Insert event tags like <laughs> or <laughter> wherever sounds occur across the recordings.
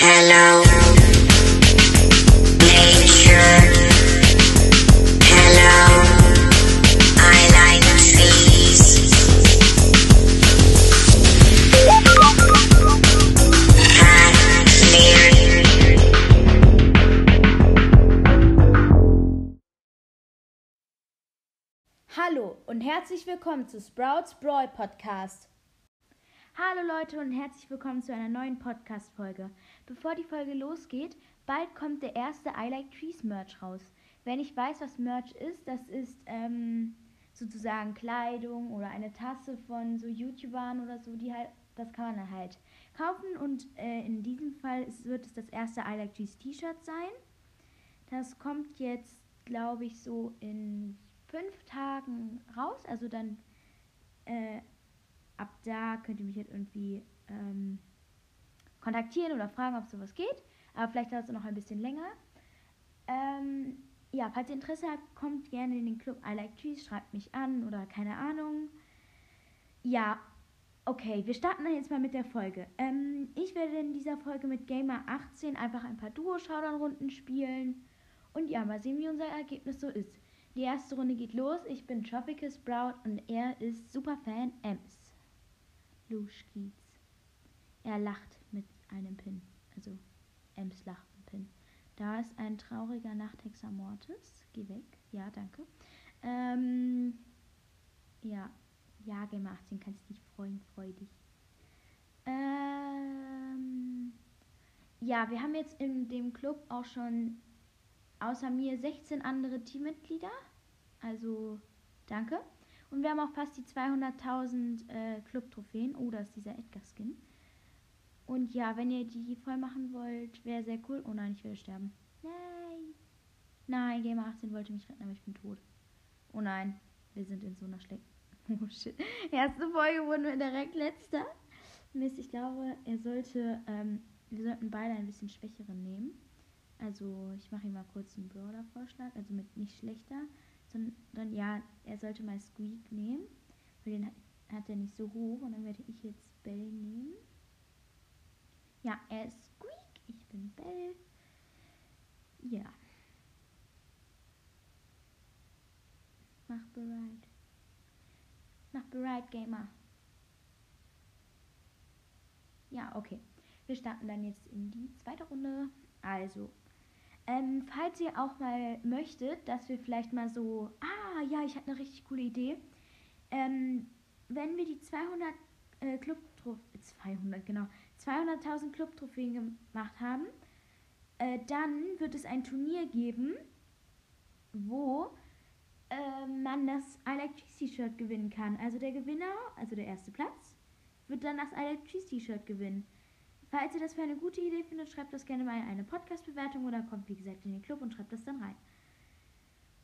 Hello. Hallo und herzlich willkommen zu Sprouts Brawl Podcast. Hallo Leute und herzlich willkommen zu einer neuen Podcast-Folge. Bevor die Folge losgeht, bald kommt der erste I Like Trees Merch raus. Wer nicht weiß, was Merch ist, das ist ähm, sozusagen Kleidung oder eine Tasse von so YouTubern oder so, die halt, das kann man halt kaufen und äh, in diesem Fall ist, wird es das erste I Like Trees T-Shirt sein. Das kommt jetzt, glaube ich, so in fünf Tagen raus. Also dann äh, da könnt ihr mich halt irgendwie ähm, kontaktieren oder fragen, ob sowas geht. Aber vielleicht dauert es noch ein bisschen länger. Ähm, ja, falls ihr Interesse habt, kommt gerne in den Club I Like Trees, schreibt mich an oder keine Ahnung. Ja, okay, wir starten dann jetzt mal mit der Folge. Ähm, ich werde in dieser Folge mit Gamer 18 einfach ein paar Duo-Showdown-Runden spielen. Und ja, mal sehen, wie unser Ergebnis so ist. Die erste Runde geht los. Ich bin Tropical Sprout und er ist Superfan Ems. Luschkiez. Er lacht mit einem Pin. Also Ems lacht mit Pin. Da ist ein trauriger Nachthexer Mortis. Geh weg. Ja, danke. Ähm, ja. Ja, Gamer 18, kannst dich freuen. Freu dich. Ähm, ja, wir haben jetzt in dem Club auch schon außer mir 16 andere Teammitglieder. Also danke. Und wir haben auch fast die 200.000 äh, Club-Trophäen. Oh, da ist dieser Edgar-Skin. Und ja, wenn ihr die voll machen wollt, wäre sehr cool. Oh nein, ich werde sterben. Nein. Nein, Gamer 18 wollte mich retten, aber ich bin tot. Oh nein, wir sind in so einer schlechten... <laughs> Oh shit. Erste Folge wurden wir direkt letzter. Mist, ich glaube, er sollte... Ähm, wir sollten beide ein bisschen schwächeren nehmen. Also ich mache ihm mal kurz einen Brawler-Vorschlag, also mit nicht schlechter, sondern ja, er sollte mal Squeak nehmen, weil den hat, er nicht so hoch und dann werde ich jetzt Bell nehmen. Ja, er ist Squeak, ich bin Bell. Ja. Mach bereit. Mach bereit, Gamer. Ja, okay. Wir starten dann jetzt in die zweite Runde. Also, ähm, falls ihr auch mal möchtet, dass wir vielleicht mal so, ah ja, ich hatte eine richtig coole Idee. Ähm, wenn wir die 200 äh, Club 200 genau 200.000 Club Trophäen gemacht haben, äh, dann wird es ein Turnier geben, wo äh, man das I Like Cheese T-Shirt gewinnen kann. Also der Gewinner, also der erste Platz, wird dann das I Like Cheese T-Shirt gewinnen. Falls ihr das für eine gute Idee findet, schreibt das gerne mal in eine Podcast-Bewertung oder kommt, wie gesagt, in den Club und schreibt das dann rein.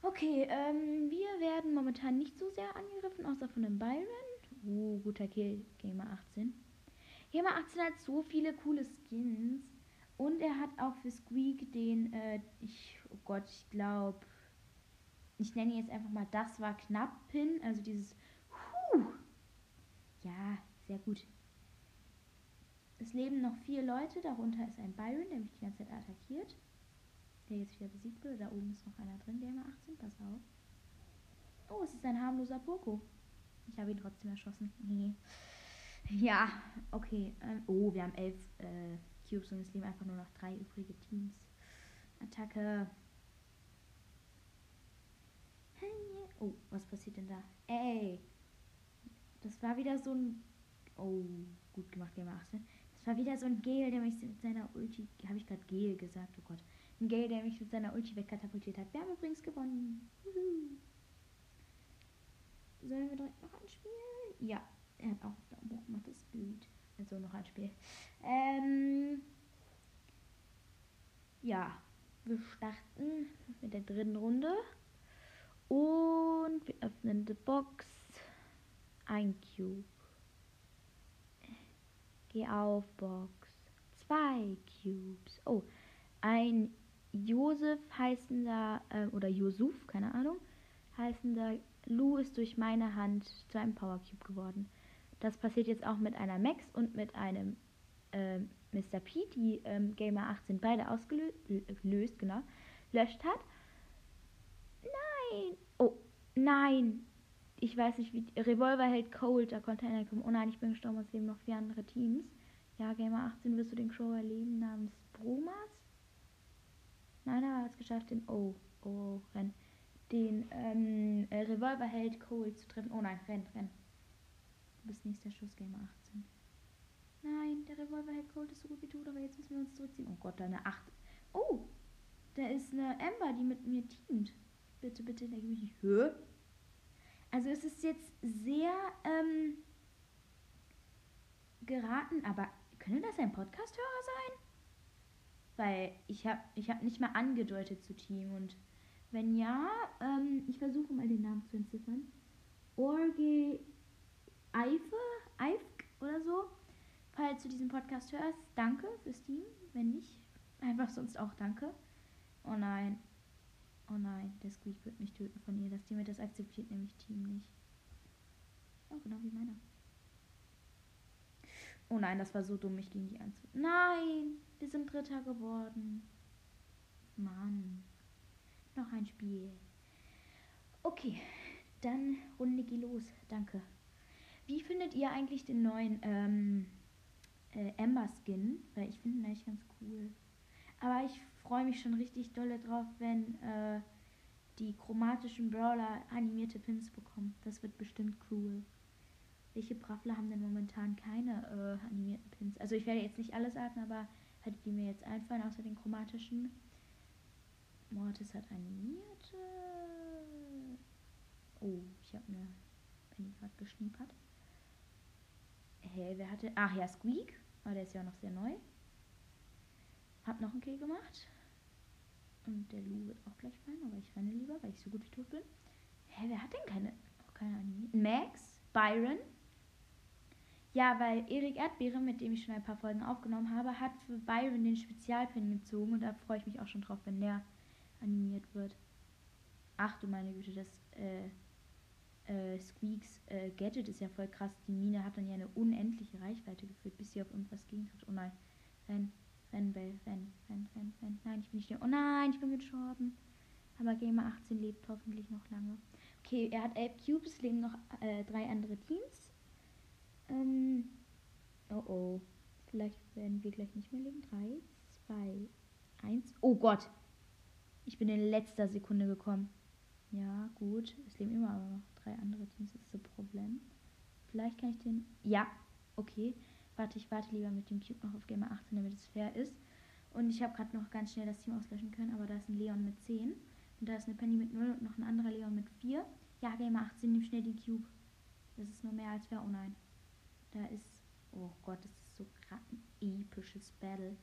Okay, ähm, wir werden momentan nicht so sehr angegriffen, außer von dem Byron. Oh, guter Kill, Gamer 18. Gamer 18 hat so viele coole Skins. Und er hat auch für Squeak den, äh, ich, oh Gott, ich glaube, ich nenne jetzt einfach mal, das war knapp Pin. Also dieses, huh. Ja, sehr gut. Leben noch vier Leute, darunter ist ein Byron, der mich die ganze Zeit attackiert. Der jetzt wieder besiegt wurde. Da oben ist noch einer drin, Gamer 18, pass auf. Oh, es ist ein harmloser Poco. Ich habe ihn trotzdem erschossen. Nee. Ja, okay. Ähm, oh, wir haben elf äh, Cubes und es leben einfach nur noch drei übrige Teams. Attacke. Oh, was passiert denn da? Ey. Das war wieder so ein. Oh, gut gemacht, Gamer 18. Das war wieder so ein Gale, der mich mit seiner Ulti. Habe ich gerade Gale gesagt? Oh Gott. Ein Gale, der mich mit seiner Ulti wegkatapultiert hat. Wir haben übrigens gewonnen. Sollen wir direkt noch ein Spiel? Ja, er hat auch Daumen hoch gemacht. Das gut. Also noch ein Spiel. Ähm. Ja, wir starten mit der dritten Runde. Und wir öffnen die Box. Ein Cube. Geh auf Box. Zwei Cubes. Oh, ein Josef heißender, äh, oder Josuf, keine Ahnung, heißender Lu ist durch meine Hand zu einem Power Cube geworden. Das passiert jetzt auch mit einer Max und mit einem, äh, Mr. P, die ähm, Gamer 18 beide ausgelöst, genau, löscht hat. Nein! Oh, nein! Ich weiß nicht, wie. Revolver hält Cold, da konnte einer kommen. Oh nein, ich bin gestorben, es leben noch vier andere Teams. Ja, Gamer 18 wirst du den Crow erleben namens Bromas? Nein, er hat es geschafft, den. Oh, oh, renn. Den ähm, äh, Revolver hält Cold zu treffen. Oh nein, renn, renn. Du bist nächster Schuss, Gamer 18. Nein, der Revolver hält Cold ist so gut wie tot, aber jetzt müssen wir uns zurückziehen. Oh Gott, deine 8. Oh, da ist eine Amber, die mit mir teamt. Bitte, bitte, leg mich nicht. Hö? Also es ist jetzt sehr ähm, geraten, aber könnte das ein Podcast-Hörer sein? Weil ich habe ich hab nicht mal angedeutet zu Team und wenn ja, ähm, ich versuche mal den Namen zu entziffern. Orge Eife, Eifk oder so. Falls du diesen Podcast hörst, danke fürs Team. Wenn nicht, einfach sonst auch danke. Oh nein. Oh nein, der Squeak wird mich töten von ihr. Das Team das akzeptiert nämlich Team nicht. Oh, genau wie meiner. Oh nein, das war so dumm, mich gegen die anzu. Nein, wir sind Dritter geworden. Mann. Noch ein Spiel. Okay, dann Runde geh los. Danke. Wie findet ihr eigentlich den neuen ähm, äh, Ember Skin? Weil ich finde ihn eigentlich ganz cool. Aber ich freue mich schon richtig dolle drauf, wenn äh, die chromatischen Brawler animierte Pins bekommen. Das wird bestimmt cool. Welche Brawler haben denn momentan keine äh, animierten Pins? Also ich werde jetzt nicht alle sagen, aber halt die mir jetzt einfallen, außer den chromatischen. Mortis hat animierte. Oh, ich habe eine Penny gerade geschniepert. Hey, wer hatte. Ach ja, Squeak. Aber oh, der ist ja auch noch sehr neu. Hab noch einen Kill gemacht. Und der Lu wird auch gleich fallen, aber ich renne lieber, weil ich so gut wie tot bin. Hä, wer hat denn keine. Oh, keine Ahnung. Max, Byron. Ja, weil Erik Erdbeere, mit dem ich schon ein paar Folgen aufgenommen habe, hat für Byron den Spezialpin gezogen und da freue ich mich auch schon drauf, wenn der animiert wird. Ach du meine Güte, das äh, äh, Squeaks äh, Gadget ist ja voll krass. Die Mine hat dann ja eine unendliche Reichweite geführt, bis sie auf irgendwas gegentrifft. Oh nein, renn, renn, Bell, renn, renn, renn, renn. Nein, ich bin nicht. Oh nein, ich bin gestorben. Aber Gamer 18 lebt hoffentlich noch lange. Okay, er hat elf Cubes, leben noch äh, drei andere Teams. Ähm, oh oh. Vielleicht werden wir gleich nicht mehr leben. Drei, zwei, eins. Oh Gott. Ich bin in letzter Sekunde gekommen. Ja, gut. Es leben immer aber noch drei andere Teams. Das ist das Problem. Vielleicht kann ich den. Ja, okay. Warte, ich warte lieber mit dem Cube noch auf Gamer 18, damit es fair ist. Und ich habe gerade noch ganz schnell das Team auslöschen können, aber da ist ein Leon mit 10. Und da ist eine Penny mit 0 und noch ein anderer Leon mit 4. Ja, Gamer 18, nimm schnell den Cube. Das ist nur mehr als fair. Oh nein. Da ist. Oh Gott, das ist so gerade ein episches Battle.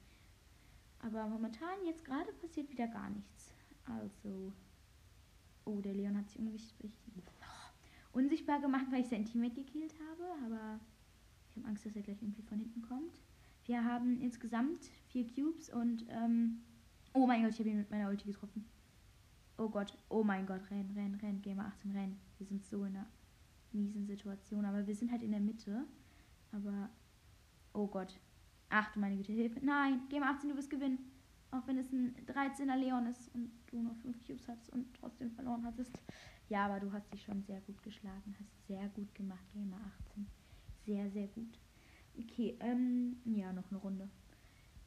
Aber momentan, jetzt gerade, passiert wieder gar nichts. Also. Oh, der Leon hat sich unsichtbar, gemacht, weil ich sein Teammate gekillt habe. Aber ich habe Angst, dass er gleich irgendwie von hinten kommt. Wir haben insgesamt vier Cubes und. Ähm, oh mein Gott, ich habe ihn mit meiner Ulti getroffen. Oh Gott, oh mein Gott, renn, renn, renn, Gamer 18, renn. Wir sind so in einer miesen Situation, aber wir sind halt in der Mitte. Aber, oh Gott. Ach du meine Güte, Hilfe. Nein, Gamer 18, du wirst gewinnen. Auch wenn es ein 13er Leon ist und du nur 5 Cubes hattest und trotzdem verloren hattest. Ja, aber du hast dich schon sehr gut geschlagen. Hast sehr gut gemacht, Gamer 18. Sehr, sehr gut. Okay, ähm, ja, noch eine Runde.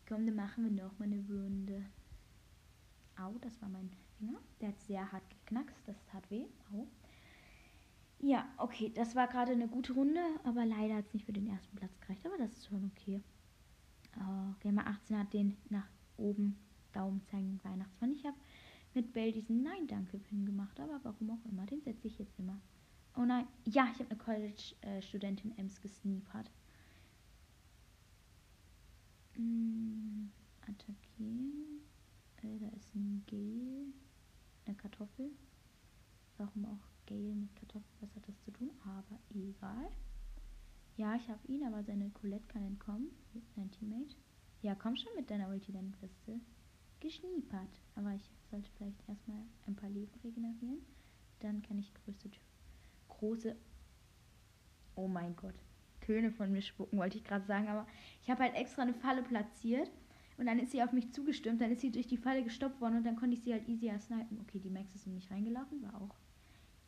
Komm, dann machen wir noch mal eine Runde. Au, das war mein Finger. Der hat sehr hart geknackst. Das tat weh. Au. Ja, okay, das war gerade eine gute Runde, aber leider hat es nicht für den ersten Platz gereicht. Aber das ist schon okay. Oh, Gamer 18 hat den nach oben Daumen zeigen Weihnachtsmann. Ich habe mit Bell diesen Nein-Danke-Pin gemacht, aber warum auch immer, den setze ich jetzt immer. Oh nein, ja, ich habe eine College-Studentin Ems gesneepert. Hm, attackieren. Äh, da ist ein Gel. Eine Kartoffel. Warum auch Gale mit Kartoffel? Was hat das zu tun? Aber egal. Ja, ich habe ihn, aber seine Colette kann entkommen. Sein Teammate. Ja, komm schon mit deiner Ulti, dann wirst geschniepert. Aber ich sollte vielleicht erstmal ein paar Leben regenerieren. Dann kann ich größte Tür. Große. Oh mein Gott. Töne von mir spucken, wollte ich gerade sagen. Aber ich habe halt extra eine Falle platziert. Und dann ist sie auf mich zugestürmt. Dann ist sie durch die Falle gestoppt worden. Und dann konnte ich sie halt easier snipen. Okay, die Max ist in mich reingelaufen. War auch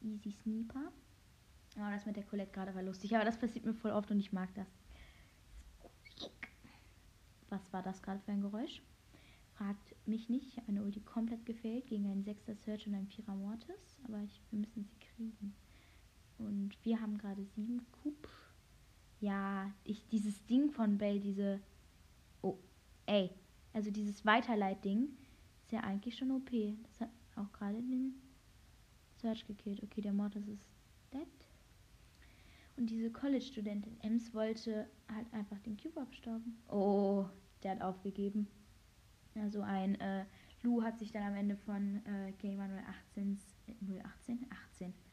easy Sniper. Aber das mit der Colette gerade war lustig. Aber das passiert mir voll oft und ich mag das. Was war das gerade für ein Geräusch? Fragt mich nicht. Ich habe meine Ulti komplett gefailt gegen einen 6er Search und einen 4er Mortis. Aber ich, wir müssen sie kriegen. Und wir haben gerade 7 Coup. Ja, ich, dieses Ding von Bell, diese. Oh, ey. Also dieses Weiterleit-Ding ist ja eigentlich schon OP. Das hat auch gerade den Search gekillt. Okay, der Mortis ist dead. Und diese College-Studentin Ems wollte halt einfach den Cube abstauben. Oh, der hat aufgegeben. Also ein äh, Lou hat sich dann am Ende von äh, Gamer 018 018 18 das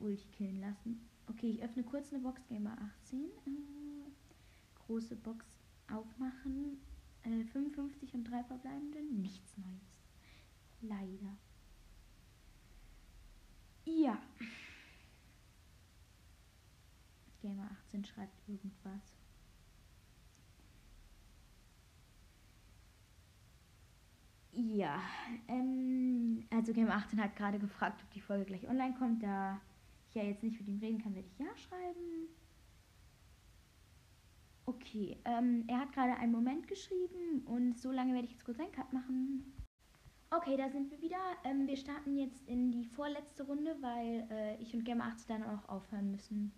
Ulti killen lassen. Okay, ich öffne kurz eine Box Gamer 18. Äh, große Box aufmachen. Äh, 55 und drei verbleibende. Nichts Neues. Leider. Ja. Gamer 18 schreibt irgendwas. Ja, ähm, also Gamer 18 hat gerade gefragt, ob die Folge gleich online kommt. Da ich ja jetzt nicht mit ihm reden kann, werde ich ja schreiben. Okay, ähm, er hat gerade einen Moment geschrieben und so lange werde ich jetzt kurz einen Cut machen. Okay, da sind wir wieder. Ähm, wir starten jetzt in die vorletzte Runde, weil äh, ich und Gamer 18 dann auch aufhören müssen.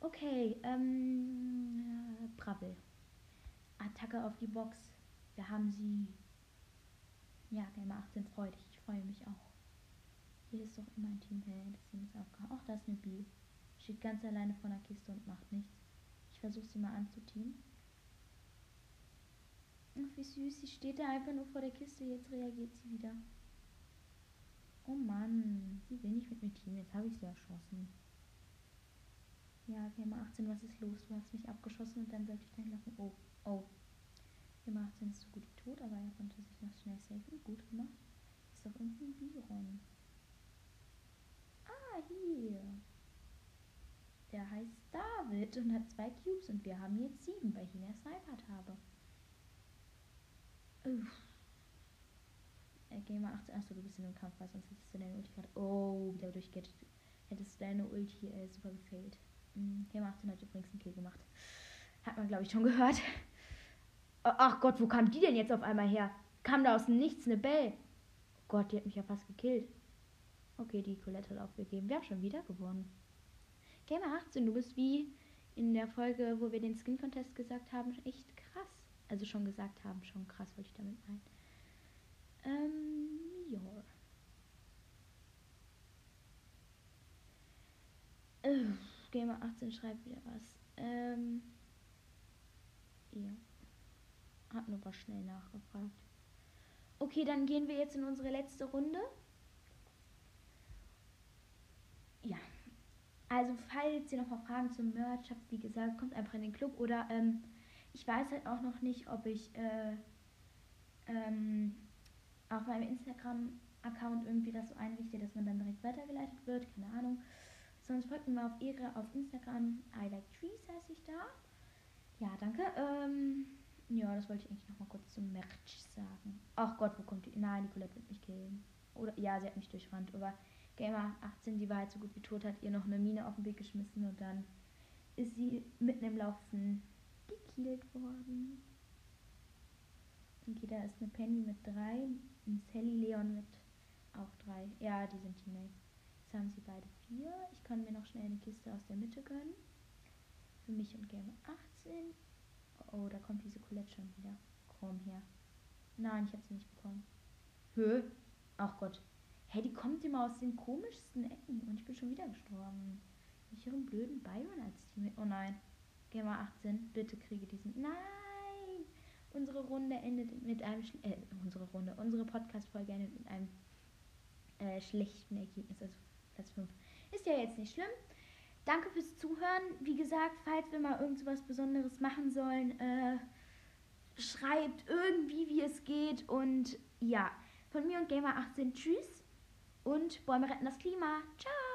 Okay, ähm, äh, Brabbel. Attacke auf die Box. Wir haben sie. Ja, Gamer 18 freut dich. Ich freue mich auch. Hier ist doch immer ein Team. Hey, das Team ist aufgehauen. Ach, da ist eine B. Steht ganz alleine vor der Kiste und macht nichts. Ich versuche sie mal anzuteamen. Ach, wie süß. Sie steht da einfach nur vor der Kiste. Jetzt reagiert sie wieder. Oh Mann. Sie will nicht mit mir teamen. Jetzt habe ich sie erschossen. Ja, Gamer 18, was ist los? Du hast mich abgeschossen und dann sollte ich dahin laufen. Oh, oh. Gamer 18 ist so gut wie tot, aber er konnte sich noch schnell safen. Gut gemacht. Ist doch irgendwie ein Biron. Hier. Der heißt David und hat zwei Cubes und wir haben jetzt sieben, weil ich ihn ersnipert habe. Uff. Äh, Gamer 18, achso, du bist in einem Kampf, weil sonst hättest du deine Ulti gerade. Oh, durchgeht. Hättest du deine Ulti äh, super gefailt. Mhm, Gamer 18 hat übrigens einen Kill gemacht. Hat man, glaube ich, schon gehört. <laughs> Ach Gott, wo kam die denn jetzt auf einmal her? Kam da aus dem Nichts eine Bell? Oh Gott, die hat mich ja fast gekillt. Okay, die Colette hat aufgegeben. Wir haben schon wieder gewonnen. Gamer 18, du bist wie in der Folge, wo wir den Skin Contest gesagt haben, echt krass. Also schon gesagt haben, schon krass, wollte ich damit meinen. Ähm, ja. Äh, Gamer 18 schreibt wieder was. Ähm, ja. Hat nur was schnell nachgefragt. Okay, dann gehen wir jetzt in unsere letzte Runde. Ja. Also, falls ihr noch mal Fragen zum Merch habt, wie gesagt, kommt einfach in den Club. Oder ähm, ich weiß halt auch noch nicht, ob ich äh, ähm, auf meinem Instagram-Account irgendwie das so einrichte, dass man dann direkt weitergeleitet wird. Keine Ahnung. Sonst folgt mir mal auf Ehre auf Instagram. I like trees heiße ich da. Ja, danke. Ähm, ja, das wollte ich eigentlich noch mal kurz zum Merch sagen. Ach Gott, wo kommt die? Nein, Nicolette wird mich killen. Oder ja, sie hat mich durchrannt. Aber Gamer 18, die war halt so gut wie tot, hat ihr noch eine Mine auf den Weg geschmissen und dann ist sie mitten im Laufen gekillt worden. Okay, da ist eine Penny mit drei, ein Sally Leon mit auch drei. Ja, die sind Teammates. Jetzt haben sie beide vier. Ich kann mir noch schnell eine Kiste aus der Mitte gönnen. Für mich und Gamer 18. Oh, da kommt diese Colette schon wieder. Komm her. Nein, ich habe sie nicht bekommen. Hö? Ach Gott. Hey, die kommt immer aus den komischsten Ecken und ich bin schon wieder gestorben. Ich einen blöden Byron als Team. Oh nein. Gamer 18, bitte kriege diesen. Nein! Unsere Runde endet mit einem. Schle äh, unsere Runde. Unsere Podcast-Folge endet mit einem äh, schlechten Ergebnis. Also Platz 5. Ist ja jetzt nicht schlimm. Danke fürs Zuhören. Wie gesagt, falls wir mal irgendwas Besonderes machen sollen, äh, schreibt irgendwie, wie es geht. Und ja, von mir und Gamer 18 tschüss. Und Bäume retten das Klima. Ciao.